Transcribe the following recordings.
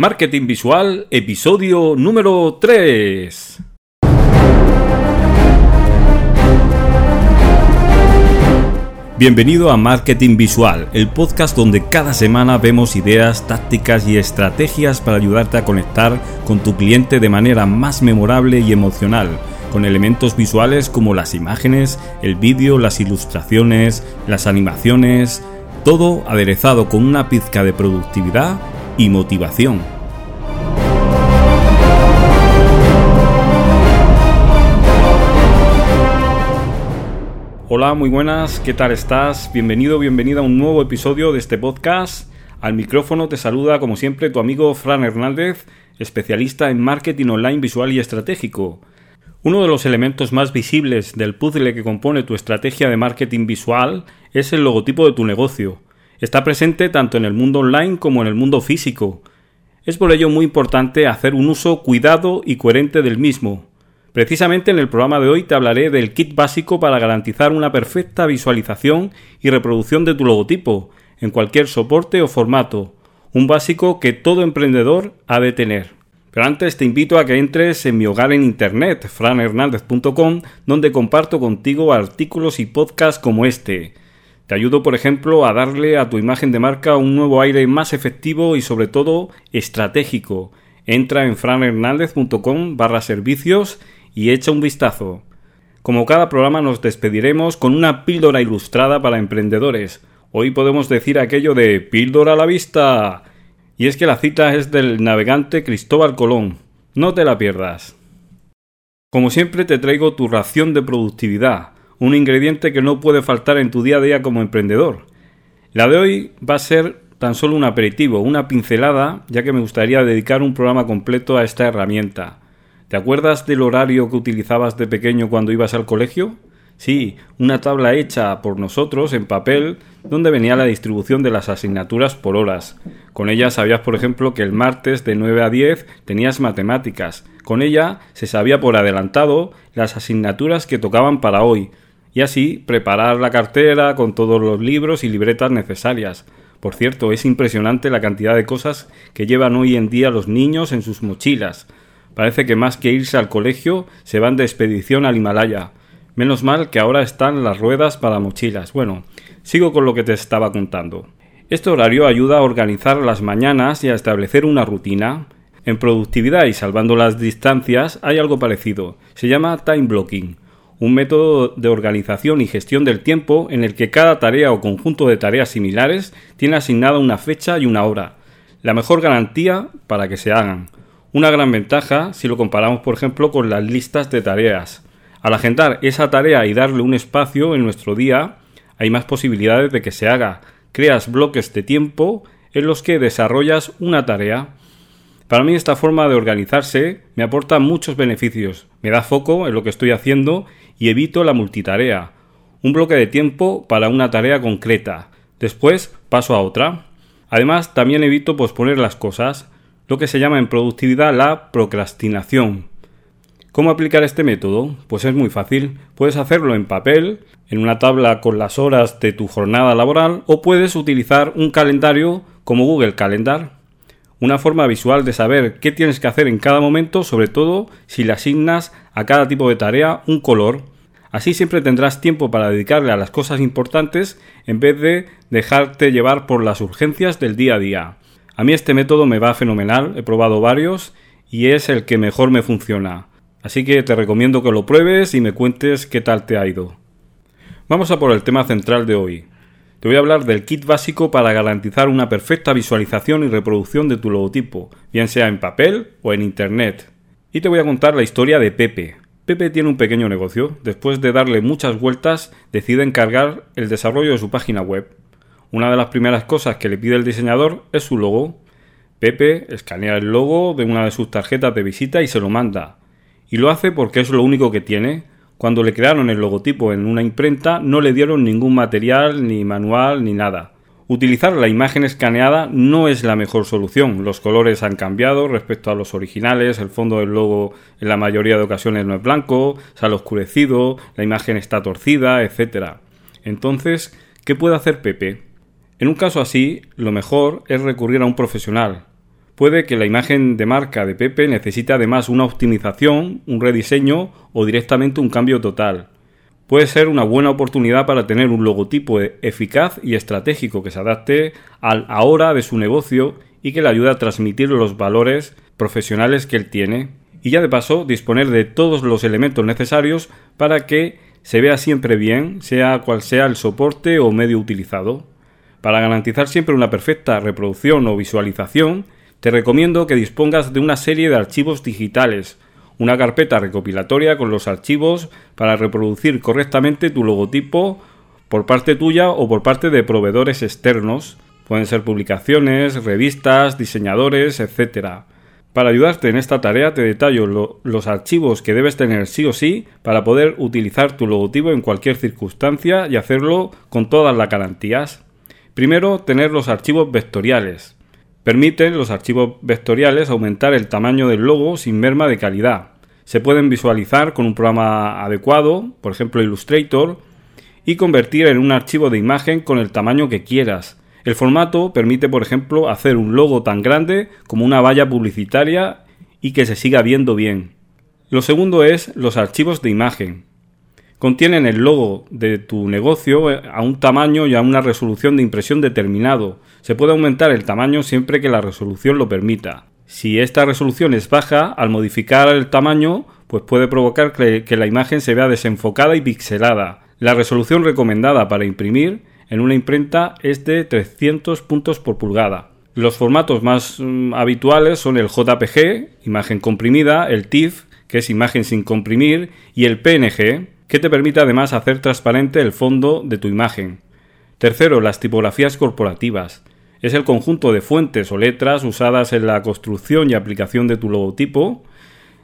Marketing Visual, episodio número 3. Bienvenido a Marketing Visual, el podcast donde cada semana vemos ideas, tácticas y estrategias para ayudarte a conectar con tu cliente de manera más memorable y emocional, con elementos visuales como las imágenes, el vídeo, las ilustraciones, las animaciones, todo aderezado con una pizca de productividad y motivación. Hola, muy buenas, ¿qué tal estás? Bienvenido, bienvenida a un nuevo episodio de este podcast. Al micrófono te saluda, como siempre, tu amigo Fran Hernández, especialista en marketing online visual y estratégico. Uno de los elementos más visibles del puzzle que compone tu estrategia de marketing visual es el logotipo de tu negocio. Está presente tanto en el mundo online como en el mundo físico. Es por ello muy importante hacer un uso cuidado y coherente del mismo. Precisamente en el programa de hoy te hablaré del kit básico para garantizar una perfecta visualización y reproducción de tu logotipo, en cualquier soporte o formato, un básico que todo emprendedor ha de tener. Pero antes te invito a que entres en mi hogar en internet, franhernandez.com, donde comparto contigo artículos y podcasts como este. Te ayudo, por ejemplo, a darle a tu imagen de marca un nuevo aire más efectivo y sobre todo estratégico. Entra en franhernandez.com barra servicios y echa un vistazo. Como cada programa nos despediremos con una píldora ilustrada para emprendedores. Hoy podemos decir aquello de píldora a la vista. Y es que la cita es del navegante Cristóbal Colón. No te la pierdas. Como siempre te traigo tu ración de productividad, un ingrediente que no puede faltar en tu día a día como emprendedor. La de hoy va a ser tan solo un aperitivo, una pincelada, ya que me gustaría dedicar un programa completo a esta herramienta. ¿Te acuerdas del horario que utilizabas de pequeño cuando ibas al colegio? Sí, una tabla hecha por nosotros en papel donde venía la distribución de las asignaturas por horas. Con ella sabías, por ejemplo, que el martes de 9 a 10 tenías matemáticas. Con ella se sabía por adelantado las asignaturas que tocaban para hoy, y así preparar la cartera con todos los libros y libretas necesarias. Por cierto, es impresionante la cantidad de cosas que llevan hoy en día los niños en sus mochilas. Parece que más que irse al colegio se van de expedición al Himalaya. Menos mal que ahora están las ruedas para mochilas. Bueno, sigo con lo que te estaba contando. Este horario ayuda a organizar las mañanas y a establecer una rutina. En productividad y salvando las distancias hay algo parecido. Se llama time blocking un método de organización y gestión del tiempo en el que cada tarea o conjunto de tareas similares tiene asignada una fecha y una hora, la mejor garantía para que se hagan. Una gran ventaja si lo comparamos, por ejemplo, con las listas de tareas. Al agendar esa tarea y darle un espacio en nuestro día, hay más posibilidades de que se haga. Creas bloques de tiempo en los que desarrollas una tarea. Para mí esta forma de organizarse me aporta muchos beneficios. Me da foco en lo que estoy haciendo y evito la multitarea. Un bloque de tiempo para una tarea concreta. Después paso a otra. Además, también evito posponer las cosas, lo que se llama en productividad la procrastinación. ¿Cómo aplicar este método? Pues es muy fácil. Puedes hacerlo en papel, en una tabla con las horas de tu jornada laboral, o puedes utilizar un calendario como Google Calendar. Una forma visual de saber qué tienes que hacer en cada momento, sobre todo si le asignas a cada tipo de tarea un color. Así siempre tendrás tiempo para dedicarle a las cosas importantes en vez de dejarte llevar por las urgencias del día a día. A mí este método me va fenomenal, he probado varios y es el que mejor me funciona. Así que te recomiendo que lo pruebes y me cuentes qué tal te ha ido. Vamos a por el tema central de hoy. Te voy a hablar del kit básico para garantizar una perfecta visualización y reproducción de tu logotipo, bien sea en papel o en Internet. Y te voy a contar la historia de Pepe, Pepe tiene un pequeño negocio. Después de darle muchas vueltas, decide encargar el desarrollo de su página web. Una de las primeras cosas que le pide el diseñador es su logo. Pepe escanea el logo de una de sus tarjetas de visita y se lo manda. Y lo hace porque es lo único que tiene. Cuando le crearon el logotipo en una imprenta no le dieron ningún material, ni manual, ni nada. Utilizar la imagen escaneada no es la mejor solución. Los colores han cambiado respecto a los originales, el fondo del logo en la mayoría de ocasiones no es blanco, se ha oscurecido, la imagen está torcida, etc. Entonces, ¿qué puede hacer Pepe? En un caso así, lo mejor es recurrir a un profesional. Puede que la imagen de marca de Pepe necesite además una optimización, un rediseño o directamente un cambio total. Puede ser una buena oportunidad para tener un logotipo e-, eficaz y estratégico que se adapte al ahora de su negocio y que le ayude a transmitir los valores profesionales que él tiene. Y ya de paso disponer de todos los elementos necesarios para que se vea siempre bien, sea cual sea el soporte o medio utilizado. Para garantizar siempre una perfecta reproducción o visualización, te recomiendo que dispongas de una serie de archivos digitales, una carpeta recopilatoria con los archivos para reproducir correctamente tu logotipo por parte tuya o por parte de proveedores externos. Pueden ser publicaciones, revistas, diseñadores, etc. Para ayudarte en esta tarea te detallo los archivos que debes tener sí o sí para poder utilizar tu logotipo en cualquier circunstancia y hacerlo con todas las garantías. Primero, tener los archivos vectoriales. Permiten los archivos vectoriales aumentar el tamaño del logo sin merma de calidad. Se pueden visualizar con un programa adecuado, por ejemplo Illustrator, y convertir en un archivo de imagen con el tamaño que quieras. El formato permite, por ejemplo, hacer un logo tan grande como una valla publicitaria y que se siga viendo bien. Lo segundo es los archivos de imagen contienen el logo de tu negocio a un tamaño y a una resolución de impresión determinado. Se puede aumentar el tamaño siempre que la resolución lo permita. Si esta resolución es baja, al modificar el tamaño, pues puede provocar que, la imagen se vea desenfocada y pixelada. La resolución recomendada para imprimir en una imprenta es de 300 puntos por pulgada. Los formatos más mm, habituales son el JPG, imagen comprimida, el TIFF, que es imagen sin comprimir, y el PNG, que te permite además hacer transparente el fondo de tu imagen. Tercero, las tipografías corporativas. Es el conjunto de fuentes o letras usadas en la construcción y aplicación de tu logotipo.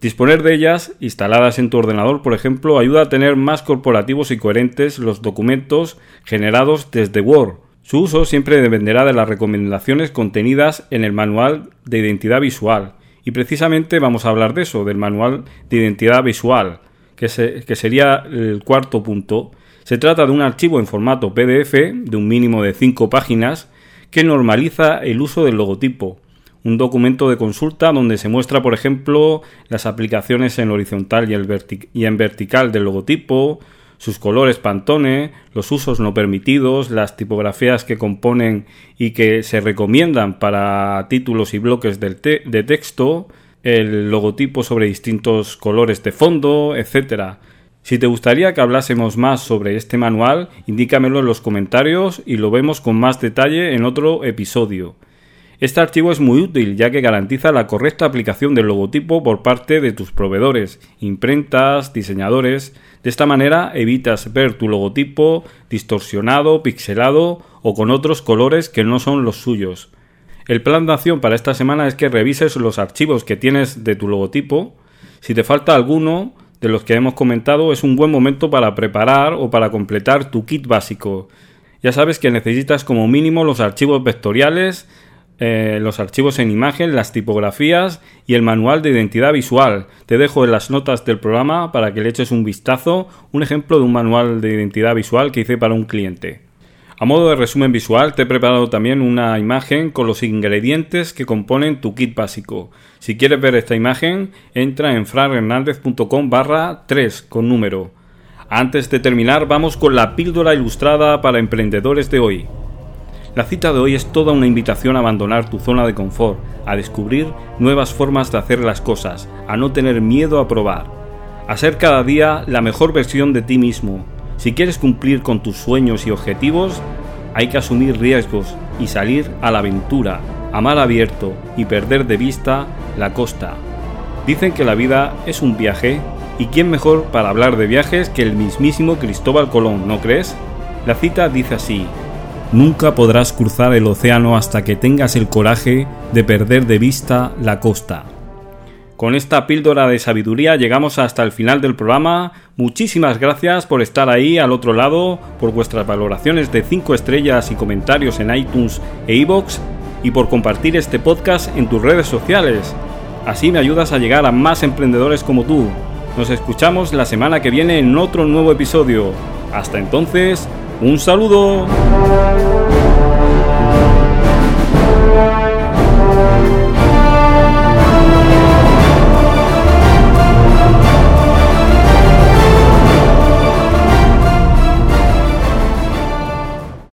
Disponer de ellas, instaladas en tu ordenador, por ejemplo, ayuda a tener más corporativos y coherentes los documentos generados desde Word. Su uso siempre dependerá de las recomendaciones contenidas en el manual de identidad visual. Y precisamente vamos a hablar de eso, del manual de identidad visual que, sería el cuarto punto. Se trata de un archivo en formato PDF de un mínimo de 5 páginas que normaliza el uso del logotipo. Un documento de consulta donde se muestra, por ejemplo, las aplicaciones en horizontal y, en vertical del logotipo, sus colores Pantone, los usos no permitidos, las tipografías que componen y que se recomiendan para títulos y bloques de texto, el logotipo sobre distintos colores de fondo, etc. Si te gustaría que hablásemos más sobre este manual, indícamelo en los comentarios y lo vemos con más detalle en otro episodio. Este archivo es muy útil ya que garantiza la correcta aplicación del logotipo por parte de tus proveedores, imprentas, diseñadores. De esta manera evitas ver tu logotipo distorsionado, pixelado o con otros colores que no son los suyos. El plan de acción para esta semana es que revises los archivos que tienes de tu logotipo. Si te falta alguno de los que hemos comentado, es un buen momento para preparar o para completar tu kit básico. Ya sabes que necesitas como mínimo los archivos vectoriales, eh, los archivos en imagen, las tipografías y el manual de identidad visual. Te dejo en las notas del programa para que le eches un vistazo, un ejemplo de un manual de identidad visual que hice para un cliente. A modo de resumen visual, te he preparado también una imagen con los ingredientes que componen tu kit básico. Si quieres ver esta imagen, entra en franhernandez.com barra 3 con número. Antes de terminar, vamos con la píldora ilustrada para emprendedores de hoy. La cita de hoy es toda una invitación a abandonar tu zona de confort, a descubrir nuevas formas de hacer las cosas, a no tener miedo a probar, a ser cada día la mejor versión de ti mismo, si quieres cumplir con tus sueños y objetivos, hay que asumir riesgos y salir a la aventura, a mar abierto y perder de vista la costa. Dicen que la vida es un viaje, y quién mejor para hablar de viajes que el mismísimo Cristóbal Colón, ¿no crees? La cita dice así, Nunca podrás cruzar el océano hasta que tengas el coraje de perder de vista la costa. Con esta píldora de sabiduría llegamos hasta el final del programa. Muchísimas gracias por estar ahí al otro lado, por vuestras valoraciones de 5 estrellas y comentarios en iTunes e iVoox y por compartir este podcast en tus redes sociales. Así me ayudas a llegar a más emprendedores como tú. Nos escuchamos la semana que viene en otro nuevo episodio. Hasta entonces, un saludo.